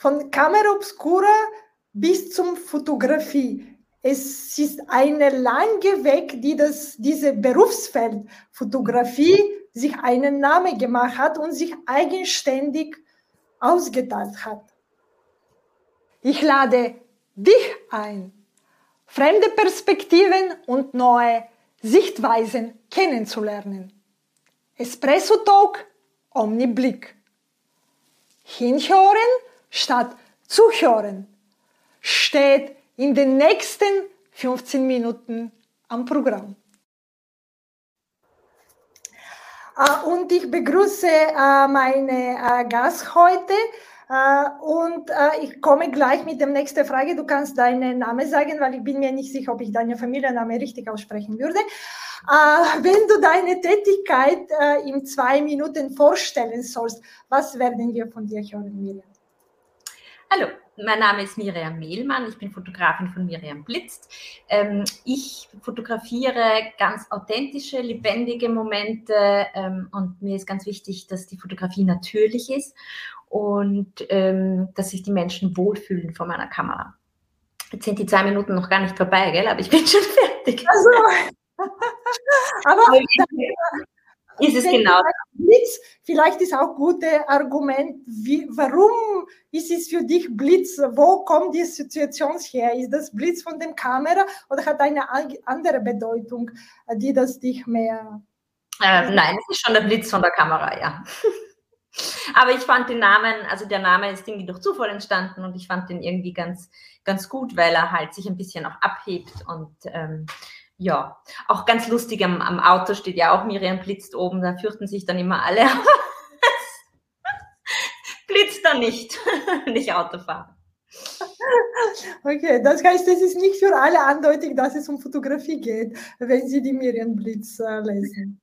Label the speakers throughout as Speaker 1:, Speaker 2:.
Speaker 1: von Kamera Obscura bis zum Fotografie. Es ist eine lange Weg, die das, diese Berufsfeld Fotografie sich einen Namen gemacht hat und sich eigenständig ausgeteilt hat. Ich lade dich ein, fremde Perspektiven und neue Sichtweisen kennenzulernen. Espresso Talk, Omniblick. Hinhören statt zuhören steht in den nächsten 15 Minuten am Programm. Äh, und ich begrüße äh, meine äh, Gast heute. Und ich komme gleich mit der nächsten Frage. Du kannst deinen Namen sagen, weil ich bin mir nicht sicher, ob ich deinen Familiennamen richtig aussprechen würde. Wenn du deine Tätigkeit in zwei Minuten vorstellen sollst, was werden wir von dir hören, Miriam?
Speaker 2: Hallo, mein Name ist Miriam Mehlmann, ich bin Fotografin von Miriam Blitzt. Ähm, ich fotografiere ganz authentische, lebendige Momente ähm, und mir ist ganz wichtig, dass die Fotografie natürlich ist und ähm, dass sich die Menschen wohlfühlen vor meiner Kamera. Jetzt sind die zwei Minuten noch gar nicht vorbei, gell? aber ich bin schon fertig. Also,
Speaker 1: aber ist es genau. Blitz, vielleicht ist auch ein gutes Argument, wie, warum ist es für dich Blitz? Wo kommt die Situation her? Ist das Blitz von der Kamera oder hat eine andere Bedeutung, die das dich mehr...
Speaker 2: Äh, nein, es ist schon der Blitz von der Kamera, ja. Aber ich fand den Namen, also der Name ist irgendwie durch Zufall entstanden und ich fand den irgendwie ganz, ganz gut, weil er halt sich ein bisschen auch abhebt und ähm, ja, auch ganz lustig am, am, Auto steht ja auch Miriam blitzt oben, da fürchten sich dann immer alle. blitzt dann nicht, nicht Autofahren.
Speaker 1: Okay, das heißt, es ist nicht für alle andeutig, dass es um Fotografie geht, wenn Sie die Miriam Blitz äh, lesen.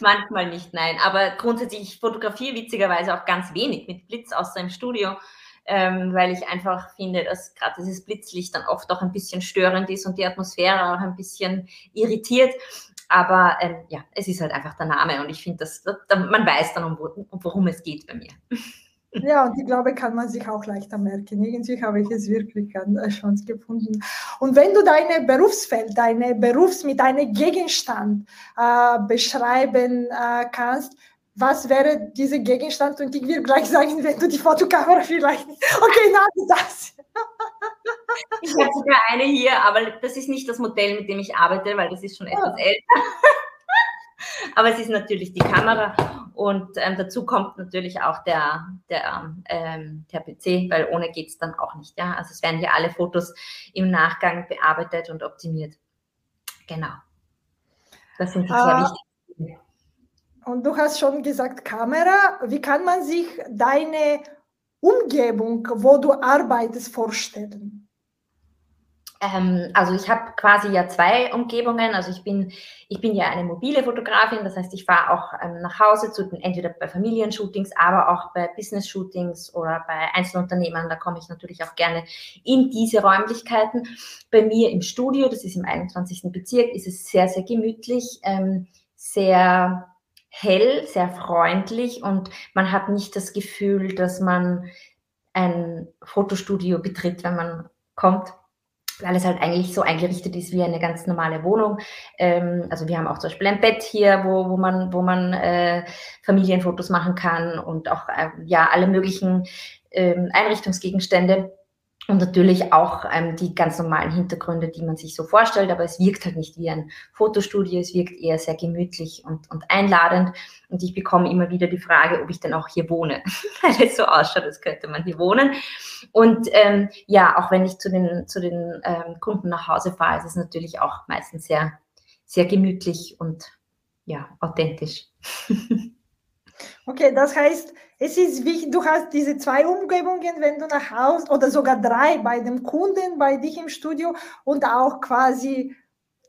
Speaker 2: Manchmal nicht, nein. Aber grundsätzlich, ich fotografiere witzigerweise auch ganz wenig mit Blitz außer im Studio ähm, weil ich einfach finde, dass gerade dieses Blitzlicht dann oft auch ein bisschen störend ist und die Atmosphäre auch ein bisschen irritiert. Aber ähm, ja, es ist halt einfach der Name und ich finde, dass, man weiß dann, um, worum es geht bei mir.
Speaker 1: Ja, und ich glaube, kann man sich auch leichter merken. Irgendwie habe ich es wirklich Chance gefunden. Und wenn du deine Berufsfeld, deine Berufs mit einem Gegenstand äh, beschreiben äh, kannst, was wäre dieser Gegenstand? Und ich will gleich sagen, wenn du die Fotokamera vielleicht. Okay, na, das.
Speaker 2: Ich habe sogar eine hier, aber das ist nicht das Modell, mit dem ich arbeite, weil das ist schon etwas ja. älter. aber es ist natürlich die Kamera und ähm, dazu kommt natürlich auch der, der, ähm, der PC, weil ohne geht es dann auch nicht. Ja? Also es werden hier alle Fotos im Nachgang bearbeitet und optimiert. Genau. Das sind die sehr uh, wichtigen.
Speaker 1: Und du hast schon gesagt, Kamera. Wie kann man sich deine Umgebung, wo du arbeitest, vorstellen?
Speaker 2: Ähm, also ich habe quasi ja zwei Umgebungen. Also ich bin, ich bin ja eine mobile Fotografin, das heißt, ich fahre auch ähm, nach Hause zu entweder bei Familienshootings, aber auch bei Business-Shootings oder bei Einzelunternehmern. Da komme ich natürlich auch gerne in diese Räumlichkeiten. Bei mir im Studio, das ist im 21. Bezirk, ist es sehr, sehr gemütlich, ähm, sehr hell, sehr freundlich und man hat nicht das Gefühl, dass man ein Fotostudio betritt, wenn man kommt, weil es halt eigentlich so eingerichtet ist wie eine ganz normale Wohnung. Ähm, also wir haben auch zum Beispiel ein Bett hier, wo, wo man, wo man äh, Familienfotos machen kann und auch äh, ja alle möglichen ähm, Einrichtungsgegenstände. Und natürlich auch ähm, die ganz normalen Hintergründe, die man sich so vorstellt, aber es wirkt halt nicht wie ein Fotostudio, es wirkt eher sehr gemütlich und, und einladend. Und ich bekomme immer wieder die Frage, ob ich denn auch hier wohne, weil es so ausschaut, als könnte man hier wohnen. Und ähm, ja, auch wenn ich zu den, zu den ähm, Kunden nach Hause fahre, ist es natürlich auch meistens sehr, sehr gemütlich und ja, authentisch.
Speaker 1: Okay, das heißt, es ist wichtig, du hast diese zwei Umgebungen, wenn du nach Hause oder sogar drei bei dem Kunden, bei dich im Studio und auch quasi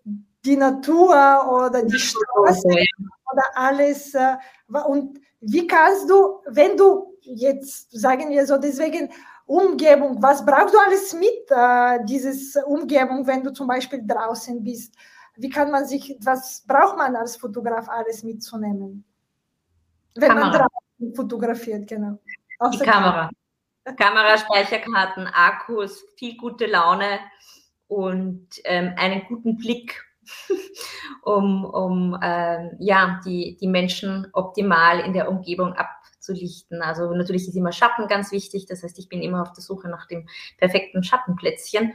Speaker 1: die Natur oder die Straße oder alles. Äh, und wie kannst du, wenn du jetzt, sagen wir so, deswegen Umgebung, was brauchst du alles mit, äh, dieses Umgebung, wenn du zum Beispiel draußen bist? Wie kann man sich, was braucht man als Fotograf alles mitzunehmen? Wenn Kamera. man draußen fotografiert, genau.
Speaker 2: Aus die Kamera. Kamera. Kameraspeicherkarten, Akkus, viel gute Laune und ähm, einen guten Blick, um, um ähm, ja, die, die Menschen optimal in der Umgebung abzulichten. Also natürlich ist immer Schatten ganz wichtig. Das heißt, ich bin immer auf der Suche nach dem perfekten Schattenplätzchen.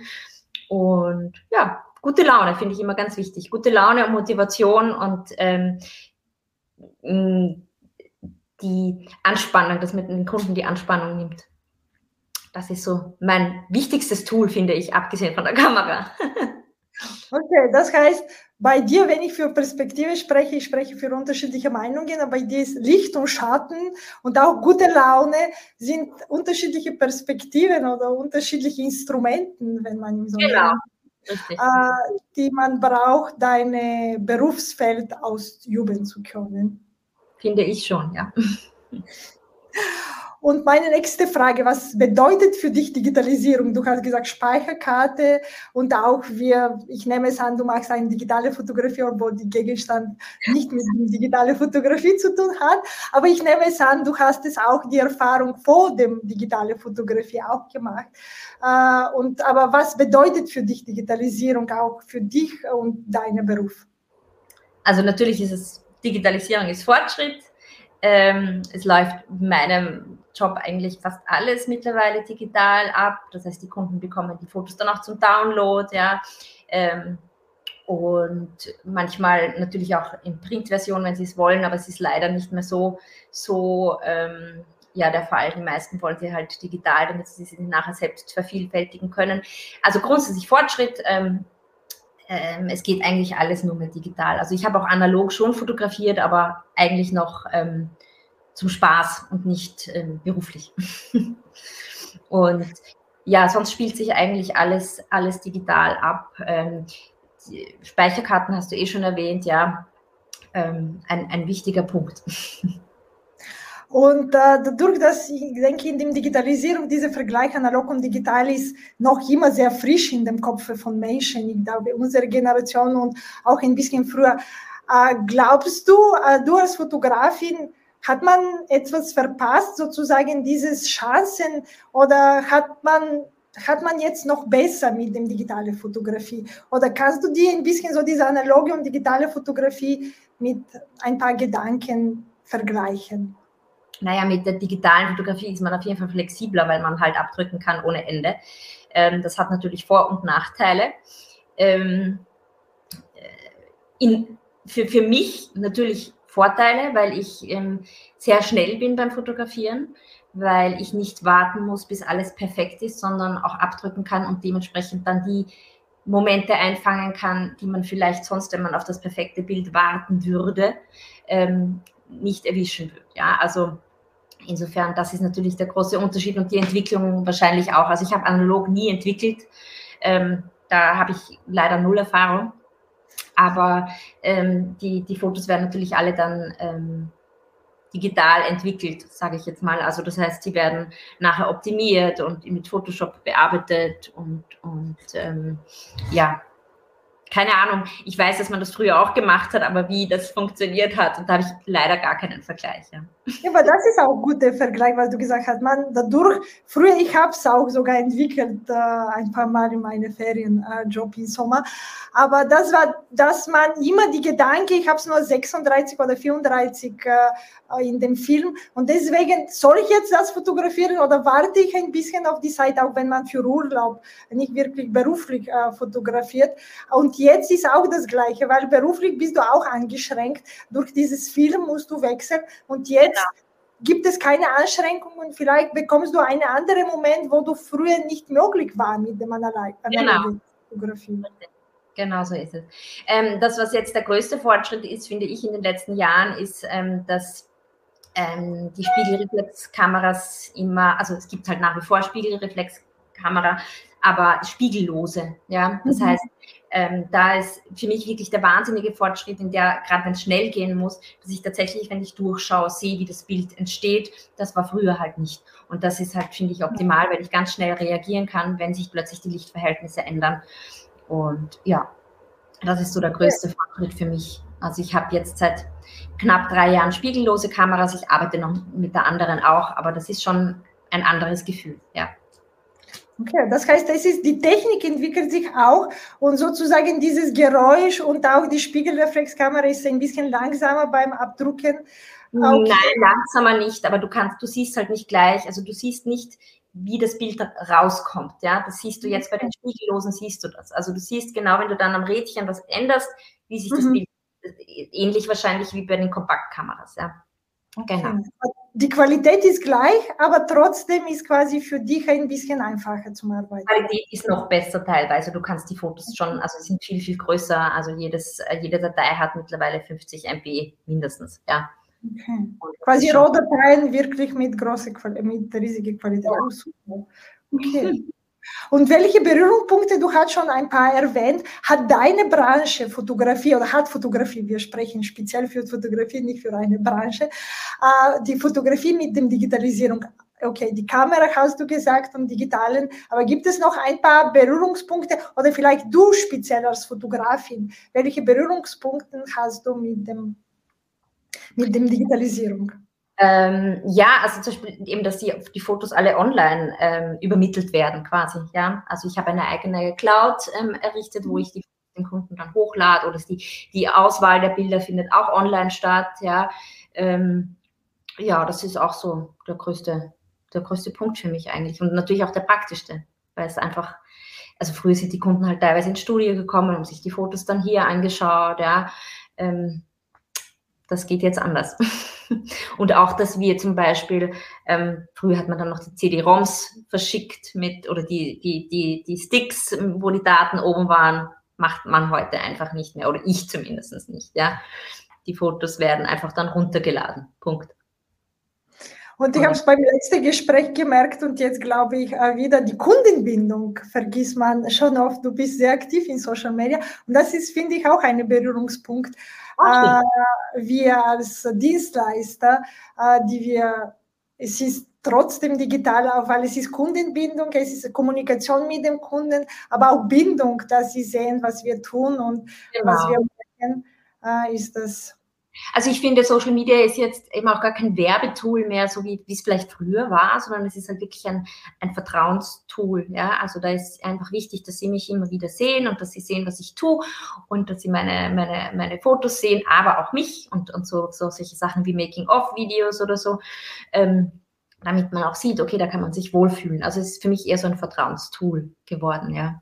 Speaker 2: Und ja, gute Laune finde ich immer ganz wichtig. Gute Laune und Motivation und ähm, die Anspannung, dass man den Kunden die Anspannung nimmt. Das ist so mein wichtigstes Tool, finde ich, abgesehen von der Kamera.
Speaker 1: Okay, das heißt, bei dir, wenn ich für Perspektive spreche, ich spreche für unterschiedliche Meinungen, aber bei dir ist Licht und Schatten und auch gute Laune sind unterschiedliche Perspektiven oder unterschiedliche Instrumenten, wenn man so genau. Nennt, äh, die man braucht, dein Berufsfeld ausüben zu können.
Speaker 2: Finde ich schon, ja.
Speaker 1: Und meine nächste Frage, was bedeutet für dich Digitalisierung? Du hast gesagt Speicherkarte und auch wir, ich nehme es an, du machst eine digitale Fotografie, obwohl die Gegenstand nicht mit digitaler Fotografie zu tun hat. Aber ich nehme es an, du hast es auch die Erfahrung vor dem digitale Fotografie auch gemacht. Äh, und, aber was bedeutet für dich Digitalisierung auch für dich und deinen Beruf?
Speaker 2: Also natürlich ist es, Digitalisierung ist Fortschritt. Ähm, es läuft in meinem Job eigentlich fast alles mittlerweile digital ab. Das heißt, die Kunden bekommen die Fotos dann auch zum Download, ja. Ähm, und manchmal natürlich auch in Printversion, wenn sie es wollen, aber es ist leider nicht mehr so, so ähm, ja, der Fall. Die meisten wollen sie halt digital, damit sie sie nachher selbst vervielfältigen können. Also grundsätzlich Fortschritt. Ähm, ähm, es geht eigentlich alles nur mehr digital. Also ich habe auch analog schon fotografiert, aber eigentlich noch ähm, zum Spaß und nicht ähm, beruflich. und ja, sonst spielt sich eigentlich alles, alles digital ab. Ähm, Speicherkarten hast du eh schon erwähnt, ja, ähm, ein, ein wichtiger Punkt.
Speaker 1: Und äh, dadurch, dass ich denke, in der Digitalisierung dieser Vergleich analog und digital ist noch immer sehr frisch in dem Kopf von Menschen, ich glaube, unsere Generation und auch ein bisschen früher. Äh, glaubst du, äh, du als Fotografin, hat man etwas verpasst, sozusagen dieses Chancen, oder hat man, hat man jetzt noch besser mit dem digitalen Fotografie? Oder kannst du dir ein bisschen so diese analoge und digitale Fotografie mit ein paar Gedanken vergleichen?
Speaker 2: Naja, mit der digitalen Fotografie ist man auf jeden Fall flexibler, weil man halt abdrücken kann ohne Ende. Ähm, das hat natürlich Vor- und Nachteile. Ähm, äh, in, für, für mich natürlich Vorteile, weil ich ähm, sehr schnell bin beim Fotografieren, weil ich nicht warten muss, bis alles perfekt ist, sondern auch abdrücken kann und dementsprechend dann die Momente einfangen kann, die man vielleicht sonst, wenn man auf das perfekte Bild warten würde, ähm, nicht erwischen würde. Ja, also insofern, das ist natürlich der große Unterschied und die Entwicklung wahrscheinlich auch. Also ich habe analog nie entwickelt. Ähm, da habe ich leider null Erfahrung. Aber ähm, die, die Fotos werden natürlich alle dann ähm, digital entwickelt, sage ich jetzt mal. Also das heißt, sie werden nachher optimiert und mit Photoshop bearbeitet und, und ähm, ja, keine Ahnung, ich weiß, dass man das früher auch gemacht hat, aber wie das funktioniert hat, und da habe ich leider gar keinen Vergleich. Ja,
Speaker 1: ja aber das ist auch ein guter Vergleich, was du gesagt hast. Man dadurch, früher, ich habe es auch sogar entwickelt, äh, ein paar Mal in meinem Ferienjob äh, im Sommer, aber das war, dass man immer die Gedanken, ich habe es nur 36 oder 34 äh, in dem Film und deswegen, soll ich jetzt das fotografieren oder warte ich ein bisschen auf die Zeit, auch wenn man für Urlaub nicht wirklich beruflich äh, fotografiert und jetzt ist auch das Gleiche, weil beruflich bist du auch eingeschränkt. Durch dieses Film musst du wechseln und jetzt genau. gibt es keine Einschränkungen. Vielleicht bekommst du einen anderen Moment, wo du früher nicht möglich war mit dem analogen genau. Fotografie.
Speaker 2: Genau so ist es. Ähm, das, was jetzt der größte Fortschritt ist, finde ich in den letzten Jahren, ist, ähm, dass ähm, die Spiegelreflexkameras immer, also es gibt halt nach wie vor Spiegelreflexkamera, aber spiegellose. Ja, das mhm. heißt, ähm, da ist für mich wirklich der wahnsinnige Fortschritt, in der, gerade wenn es schnell gehen muss, dass ich tatsächlich, wenn ich durchschaue, sehe, wie das Bild entsteht. Das war früher halt nicht. Und das ist halt, finde ich, optimal, weil ich ganz schnell reagieren kann, wenn sich plötzlich die Lichtverhältnisse ändern. Und ja, das ist so der größte Fortschritt für mich. Also ich habe jetzt seit knapp drei Jahren spiegellose Kameras. Ich arbeite noch mit der anderen auch, aber das ist schon ein anderes Gefühl, ja.
Speaker 1: Okay, das heißt, es ist, die Technik entwickelt sich auch und sozusagen dieses Geräusch und auch die Spiegelreflexkamera ist ein bisschen langsamer beim Abdrucken.
Speaker 2: Okay. Nein, langsamer nicht, aber du kannst, du siehst halt nicht gleich, also du siehst nicht, wie das Bild rauskommt, ja, das siehst du jetzt bei den Spiegellosen, siehst du das. Also du siehst genau, wenn du dann am Rädchen was änderst, wie sich das mhm. Bild, ähnlich wahrscheinlich wie bei den Kompaktkameras, ja.
Speaker 1: Genau. Die Qualität ist gleich, aber trotzdem ist quasi für dich ein bisschen einfacher zum Arbeiten.
Speaker 2: Die Qualität ist noch besser teilweise. Du kannst die Fotos schon, also sind viel, viel größer. Also jedes, äh, jede Datei hat mittlerweile 50 MB mindestens, ja.
Speaker 1: Okay. Quasi Rohdateien wirklich mit großer mit riesiger Qualität. Ja. Okay. Und welche Berührungspunkte, du hast schon ein paar erwähnt, hat deine Branche Fotografie oder hat Fotografie, wir sprechen speziell für Fotografie, nicht für eine Branche, äh, die Fotografie mit der Digitalisierung okay, die Kamera hast du gesagt und digitalen, aber gibt es noch ein paar Berührungspunkte oder vielleicht du speziell als Fotografin, welche Berührungspunkte hast du mit dem, mit dem Digitalisierung?
Speaker 2: Ähm, ja, also zum Beispiel eben, dass die, die Fotos alle online ähm, übermittelt werden quasi. Ja, also ich habe eine eigene Cloud ähm, errichtet, wo ich die den Kunden dann hochlade oder die, die Auswahl der Bilder findet auch online statt. Ja, ähm, ja, das ist auch so der größte, der größte Punkt für mich eigentlich und natürlich auch der praktischste, weil es einfach also früher sind die Kunden halt teilweise ins Studio gekommen, haben sich die Fotos dann hier angeschaut, ja. Ähm, das geht jetzt anders. Und auch, dass wir zum Beispiel, ähm, früher hat man dann noch die CD-ROMs verschickt mit, oder die, die, die, die Sticks, wo die Daten oben waren, macht man heute einfach nicht mehr, oder ich zumindest nicht, ja. Die Fotos werden einfach dann runtergeladen. Punkt.
Speaker 1: Und ich habe es beim letzten Gespräch gemerkt und jetzt glaube ich äh, wieder, die Kundenbindung vergisst man schon oft. Du bist sehr aktiv in Social Media und das ist, finde ich, auch ein Berührungspunkt. Äh, wir als Dienstleister, äh, die wir, es ist trotzdem digital, auch weil es ist Kundenbindung, es ist Kommunikation mit dem Kunden, aber auch Bindung, dass sie sehen, was wir tun und genau. was wir machen, äh, ist das
Speaker 2: also ich finde, Social Media ist jetzt eben auch gar kein Werbetool mehr, so wie, es vielleicht früher war, sondern es ist halt wirklich ein, ein Vertrauenstool. Ja? Also da ist einfach wichtig, dass sie mich immer wieder sehen und dass sie sehen, was ich tue und dass sie meine, meine, meine Fotos sehen, aber auch mich und, und so, so solche Sachen wie Making-of-Videos oder so. Ähm, damit man auch sieht, okay, da kann man sich wohlfühlen. Also es ist für mich eher so ein Vertrauenstool geworden, ja.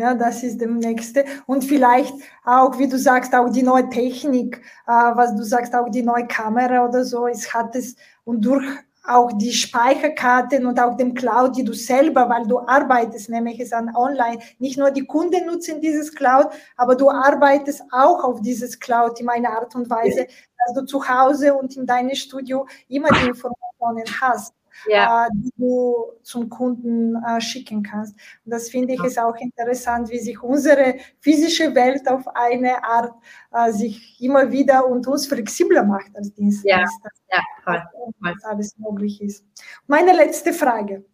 Speaker 1: Ja, das ist dem nächste. Und vielleicht auch, wie du sagst, auch die neue Technik, äh, was du sagst, auch die neue Kamera oder so, es hat es und durch auch die Speicherkarten und auch dem Cloud, die du selber, weil du arbeitest, nämlich es an online. Nicht nur die Kunden nutzen dieses Cloud, aber du arbeitest auch auf dieses Cloud in einer Art und Weise, dass du zu Hause und in deinem Studio immer die Informationen hast ja. äh, die du zum Kunden äh, schicken kannst. Und das finde ich ist auch interessant, wie sich unsere physische Welt auf eine Art äh, sich immer wieder und uns flexibler macht als Dienstleister. Ja, ja voll. Was alles möglich ist. Meine letzte Frage.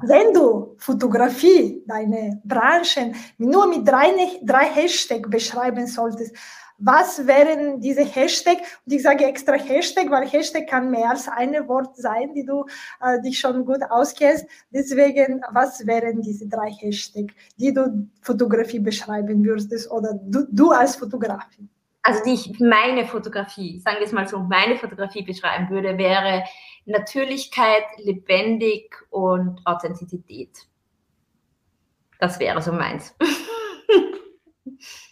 Speaker 1: Wenn du Fotografie, deine Branchen nur mit drei, drei Hashtags beschreiben solltest, was wären diese Hashtag? Und ich sage extra Hashtag, weil Hashtag kann mehr als ein Wort sein, die du äh, dich schon gut auskennst. Deswegen, was wären diese drei Hashtag, die du Fotografie beschreiben würdest oder du, du als Fotografin?
Speaker 2: Also die ich meine Fotografie, sagen wir es mal so, meine Fotografie beschreiben würde, wäre Natürlichkeit, lebendig und Authentizität. Das wäre so meins.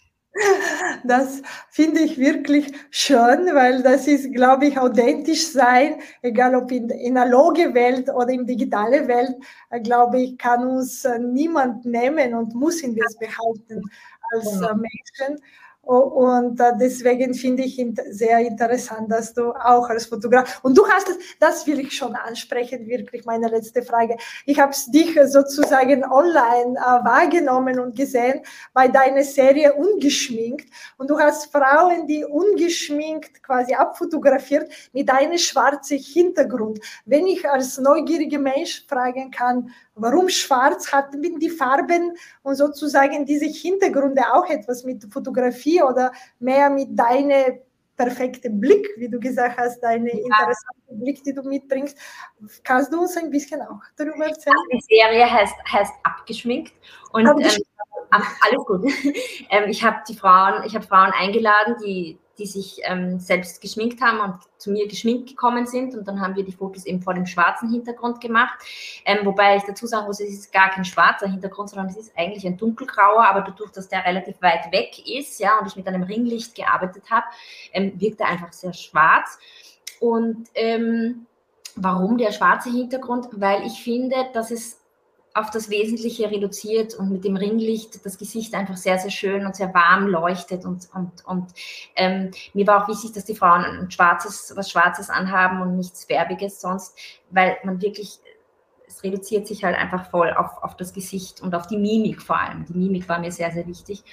Speaker 1: Das finde ich wirklich schön, weil das ist, glaube ich, authentisch sein, egal ob in der analoge Welt oder in digitale Welt, äh, glaube ich, kann uns äh, niemand nehmen und müssen wir es behalten als äh, Menschen. Und äh, deswegen finde ich sehr interessant, dass du auch als Fotograf und du hast es, das will ich schon ansprechen, wirklich meine letzte Frage. Ich habe dich sozusagen online äh, wahrgenommen und gesehen bei deiner Serie ungeschminkt und du hast Frauen, die ungeschminkt quasi abfotografiert mit einem schwarzen Hintergrund. Wenn ich als neugieriger Mensch fragen kann, Warum schwarz hat mit die Farben und sozusagen diese Hintergründe auch etwas mit Fotografie oder mehr mit deiner perfekte Blick, wie du gesagt hast, deine ja. interessante Blick, die du mitbringst. Kannst du uns ein bisschen auch darüber erzählen?
Speaker 2: Die Serie heißt, heißt Abgeschminkt und ähm, alles gut. ähm, ich habe die Frauen, ich habe Frauen eingeladen, die die sich ähm, selbst geschminkt haben und zu mir geschminkt gekommen sind. Und dann haben wir die Fotos eben vor dem schwarzen Hintergrund gemacht. Ähm, wobei ich dazu sagen muss, es ist gar kein schwarzer Hintergrund, sondern es ist eigentlich ein dunkelgrauer, aber dadurch, dass der relativ weit weg ist, ja, und ich mit einem Ringlicht gearbeitet habe, ähm, wirkt er einfach sehr schwarz. Und ähm, warum der schwarze Hintergrund? Weil ich finde, dass es auf das Wesentliche reduziert und mit dem Ringlicht das Gesicht einfach sehr, sehr schön und sehr warm leuchtet. Und, und, und ähm, mir war auch wichtig, dass die Frauen ein schwarzes, was Schwarzes anhaben und nichts Färbiges sonst, weil man wirklich, es reduziert sich halt einfach voll auf, auf das Gesicht und auf die Mimik vor allem. Die Mimik war mir sehr, sehr wichtig.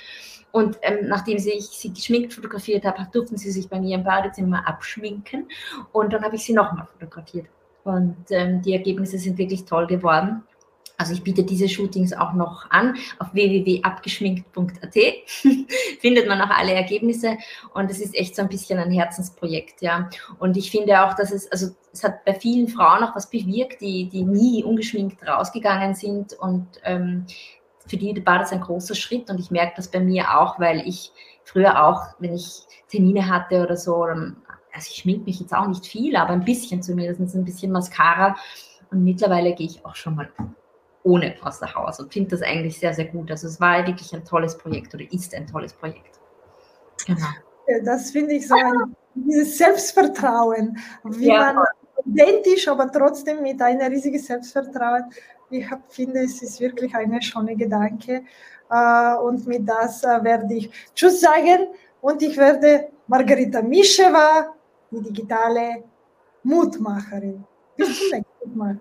Speaker 2: Und ähm, nachdem sie, ich sie geschminkt fotografiert habe, durften sie sich bei mir im Badezimmer abschminken. Und dann habe ich sie nochmal fotografiert. Und ähm, die Ergebnisse sind wirklich toll geworden. Also ich biete diese Shootings auch noch an. Auf www.abgeschminkt.at findet man auch alle Ergebnisse und es ist echt so ein bisschen ein Herzensprojekt, ja. Und ich finde auch, dass es, also es hat bei vielen Frauen auch was bewirkt, die, die nie ungeschminkt rausgegangen sind und ähm, für die war das ein großer Schritt und ich merke das bei mir auch, weil ich früher auch, wenn ich Termine hatte oder so, also ich schmink mich jetzt auch nicht viel, aber ein bisschen zumindest, ein bisschen Mascara und mittlerweile gehe ich auch schon mal ohne außer Haus und finde das eigentlich sehr, sehr gut. Also es war wirklich ein tolles Projekt oder ist ein tolles Projekt.
Speaker 1: Genau. Das finde ich so ein dieses Selbstvertrauen, wie ja. man identisch, aber trotzdem mit einem riesigen Selbstvertrauen. Ich hab, finde, es ist wirklich eine schöne Gedanke. Äh, und mit das äh, werde ich Tschüss sagen und ich werde Margarita Mischewa, die digitale Mutmacherin. Bis zum nächsten Mal.